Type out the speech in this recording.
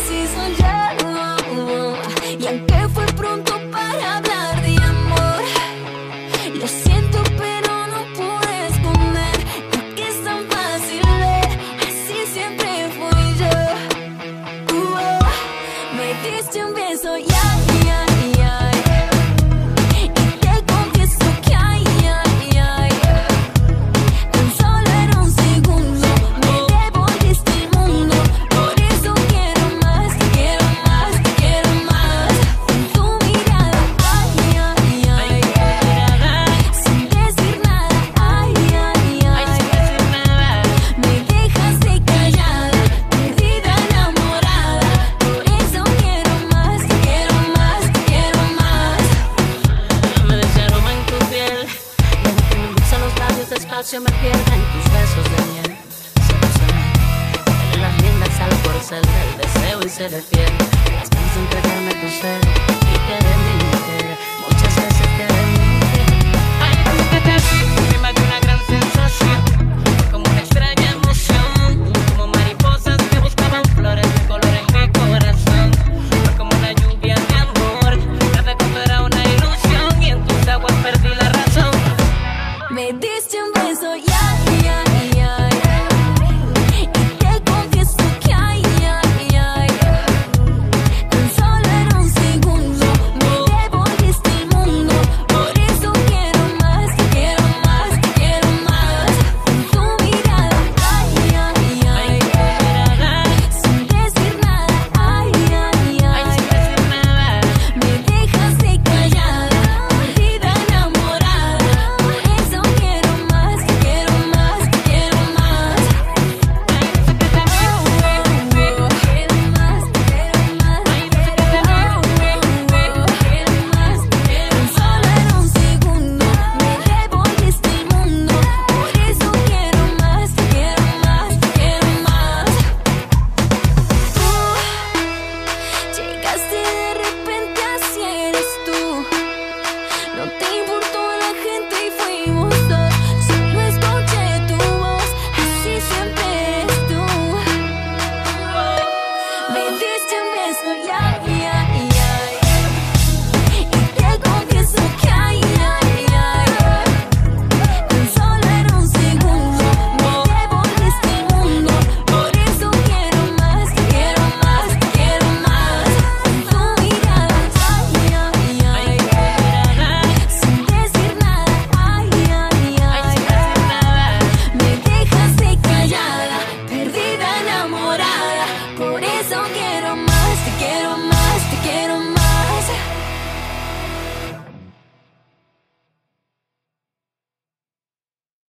seasoned. Espacio me pierda en tus besos de miel. Dale las riendas al corcel del deseo y seré fiel. Las de entregarme tu ser so yeah, yeah, yeah. so young.